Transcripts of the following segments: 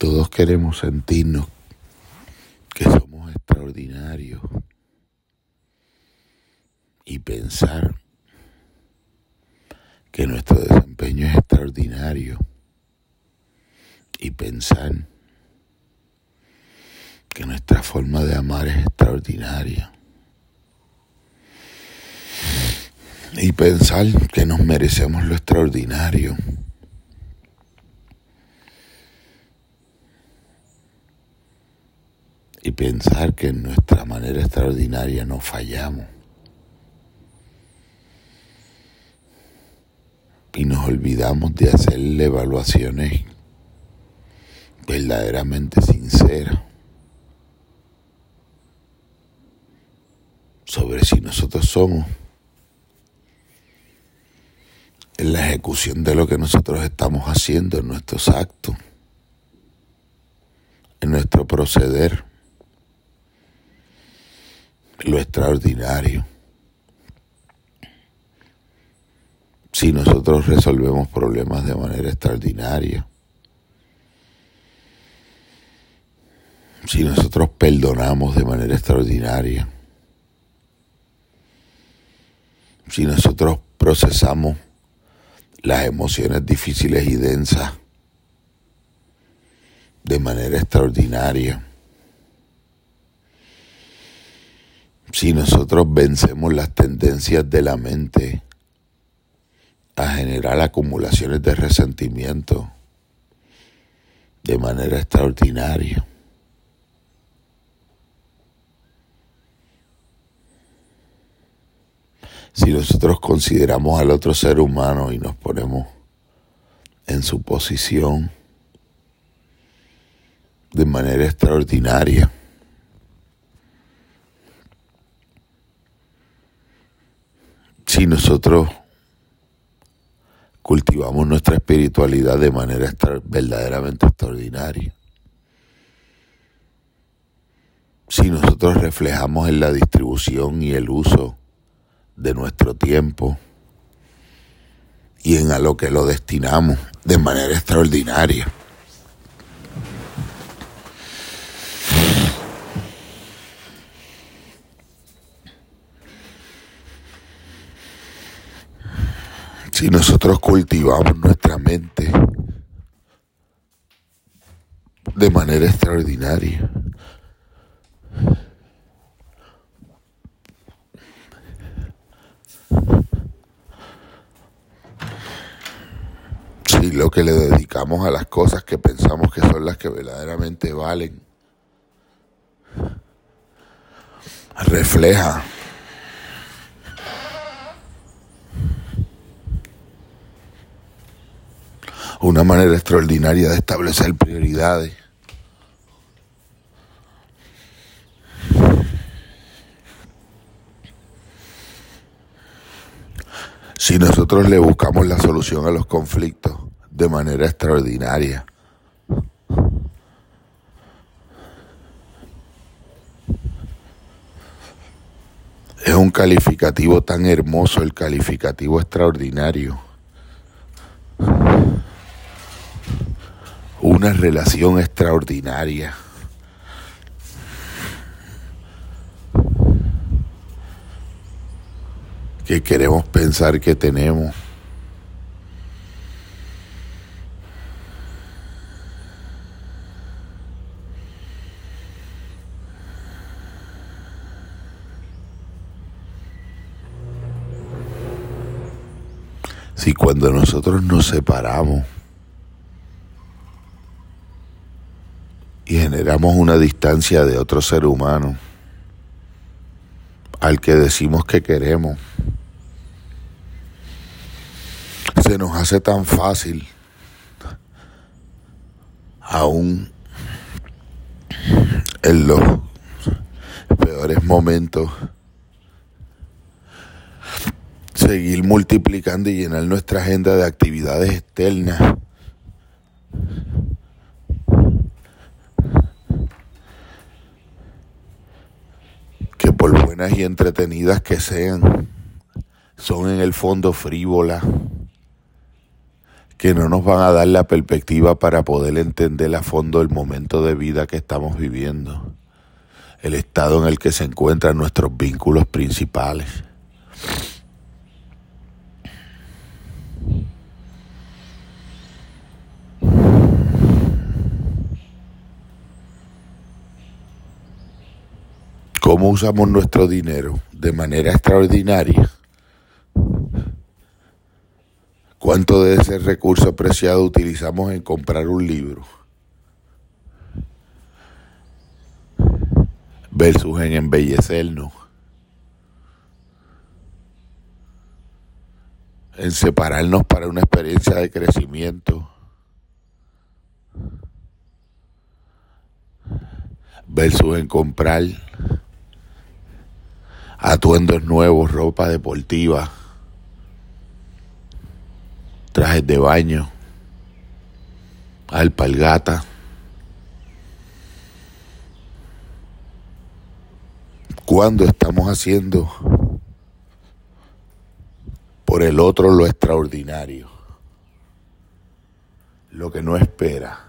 Todos queremos sentirnos que somos extraordinarios y pensar que nuestro desempeño es extraordinario y pensar que nuestra forma de amar es extraordinaria y pensar que nos merecemos lo extraordinario. Y pensar que en nuestra manera extraordinaria no fallamos. Y nos olvidamos de hacerle evaluaciones verdaderamente sinceras sobre si nosotros somos en la ejecución de lo que nosotros estamos haciendo en nuestros actos, en nuestro proceder, lo extraordinario. Si nosotros resolvemos problemas de manera extraordinaria, si nosotros perdonamos de manera extraordinaria, si nosotros procesamos las emociones difíciles y densas de manera extraordinaria. Si nosotros vencemos las tendencias de la mente a generar acumulaciones de resentimiento de manera extraordinaria. si nosotros consideramos al otro ser humano y nos ponemos en su posición de manera extraordinaria, si nosotros cultivamos nuestra espiritualidad de manera verdaderamente extraordinaria, si nosotros reflejamos en la distribución y el uso de nuestro tiempo y en a lo que lo destinamos de manera extraordinaria. Si nosotros cultivamos nuestra mente de manera extraordinaria, Si lo que le dedicamos a las cosas que pensamos que son las que verdaderamente valen refleja una manera extraordinaria de establecer prioridades. Si nosotros le buscamos la solución a los conflictos de manera extraordinaria, es un calificativo tan hermoso, el calificativo extraordinario. Una relación extraordinaria. que queremos pensar que tenemos. Si cuando nosotros nos separamos y generamos una distancia de otro ser humano al que decimos que queremos, se nos hace tan fácil aún en los peores momentos seguir multiplicando y llenar nuestra agenda de actividades externas. Por buenas y entretenidas que sean, son en el fondo frívolas que no nos van a dar la perspectiva para poder entender a fondo el momento de vida que estamos viviendo, el estado en el que se encuentran nuestros vínculos principales. ¿Cómo usamos nuestro dinero? De manera extraordinaria. ¿Cuánto de ese recurso preciado utilizamos en comprar un libro? Versus en embellecernos. En separarnos para una experiencia de crecimiento. Versus en comprar atuendos nuevos, ropa deportiva trajes de baño, alpargata. Cuando estamos haciendo por el otro lo extraordinario, lo que no espera,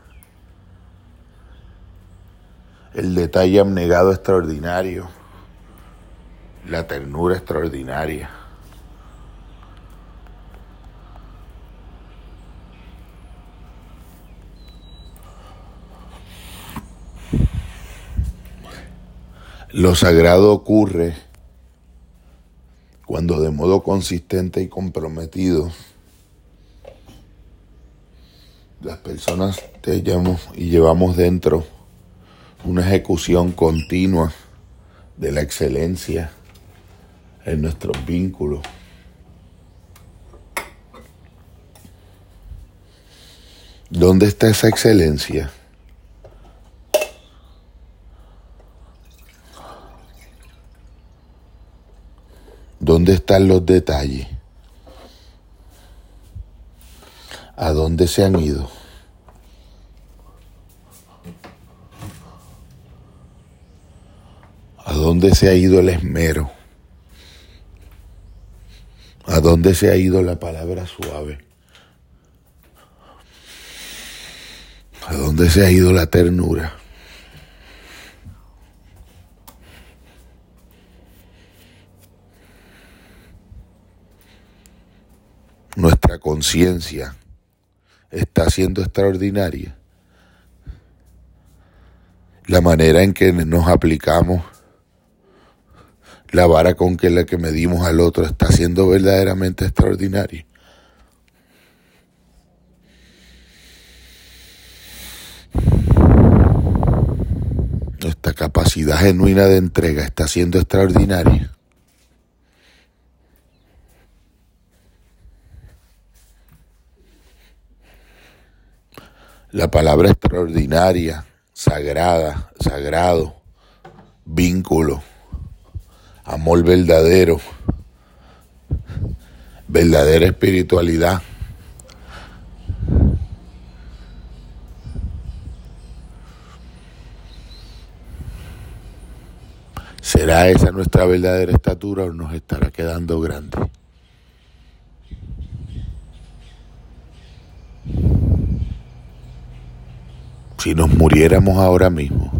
el detalle abnegado extraordinario, la ternura extraordinaria. Lo sagrado ocurre cuando de modo consistente y comprometido las personas te llamamos y llevamos dentro una ejecución continua de la excelencia en nuestros vínculos. ¿Dónde está esa excelencia? ¿Dónde están los detalles? ¿A dónde se han ido? ¿A dónde se ha ido el esmero? ¿A dónde se ha ido la palabra suave? ¿A dónde se ha ido la ternura? nuestra conciencia está siendo extraordinaria. La manera en que nos aplicamos, la vara con que la que medimos al otro está siendo verdaderamente extraordinaria. Nuestra capacidad genuina de entrega está siendo extraordinaria. La palabra extraordinaria, sagrada, sagrado, vínculo, amor verdadero, verdadera espiritualidad. ¿Será esa nuestra verdadera estatura o nos estará quedando grande? si nos muriéramos ahora mismo,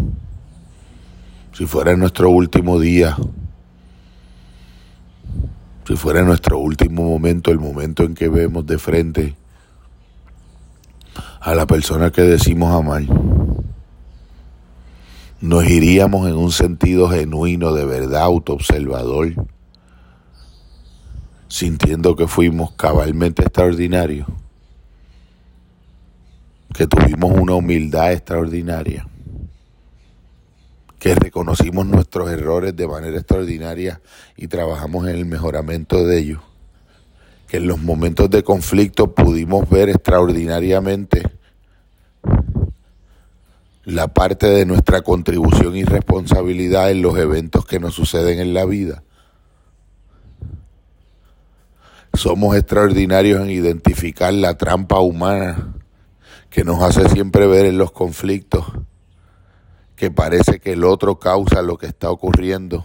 si fuera nuestro último día, si fuera nuestro último momento, el momento en que vemos de frente a la persona que decimos amar, nos iríamos en un sentido genuino, de verdad, autoobservador, sintiendo que fuimos cabalmente extraordinarios que tuvimos una humildad extraordinaria, que reconocimos nuestros errores de manera extraordinaria y trabajamos en el mejoramiento de ellos, que en los momentos de conflicto pudimos ver extraordinariamente la parte de nuestra contribución y responsabilidad en los eventos que nos suceden en la vida. Somos extraordinarios en identificar la trampa humana que nos hace siempre ver en los conflictos que parece que el otro causa lo que está ocurriendo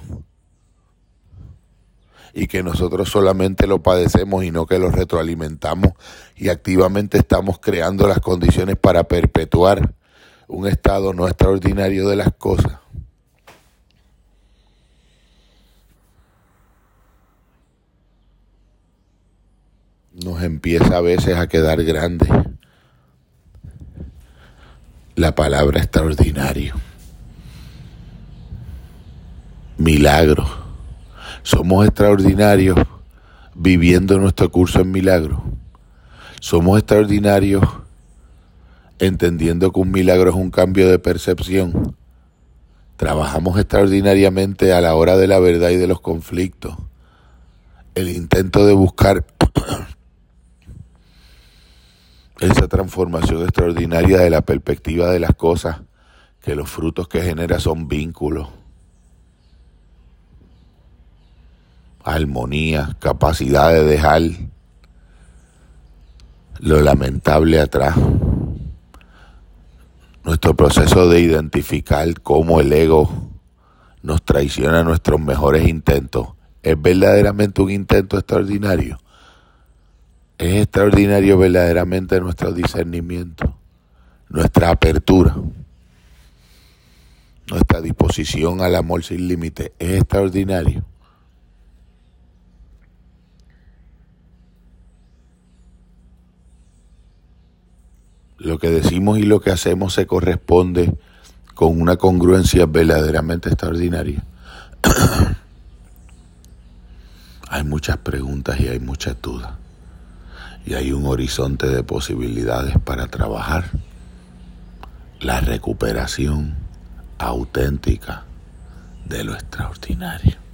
y que nosotros solamente lo padecemos y no que lo retroalimentamos y activamente estamos creando las condiciones para perpetuar un estado no extraordinario de las cosas. Nos empieza a veces a quedar grande la palabra extraordinario. Milagro. Somos extraordinarios viviendo nuestro curso en milagro. Somos extraordinarios entendiendo que un milagro es un cambio de percepción. Trabajamos extraordinariamente a la hora de la verdad y de los conflictos. El intento de buscar esa transformación extraordinaria de la perspectiva de las cosas, que los frutos que genera son vínculos, armonía, capacidad de dejar lo lamentable atrás. Nuestro proceso de identificar cómo el ego nos traiciona nuestros mejores intentos es verdaderamente un intento extraordinario. Es extraordinario verdaderamente nuestro discernimiento, nuestra apertura, nuestra disposición al amor sin límite. Es extraordinario. Lo que decimos y lo que hacemos se corresponde con una congruencia verdaderamente extraordinaria. hay muchas preguntas y hay muchas dudas y hay un horizonte de posibilidades para trabajar la recuperación auténtica de lo extraordinario.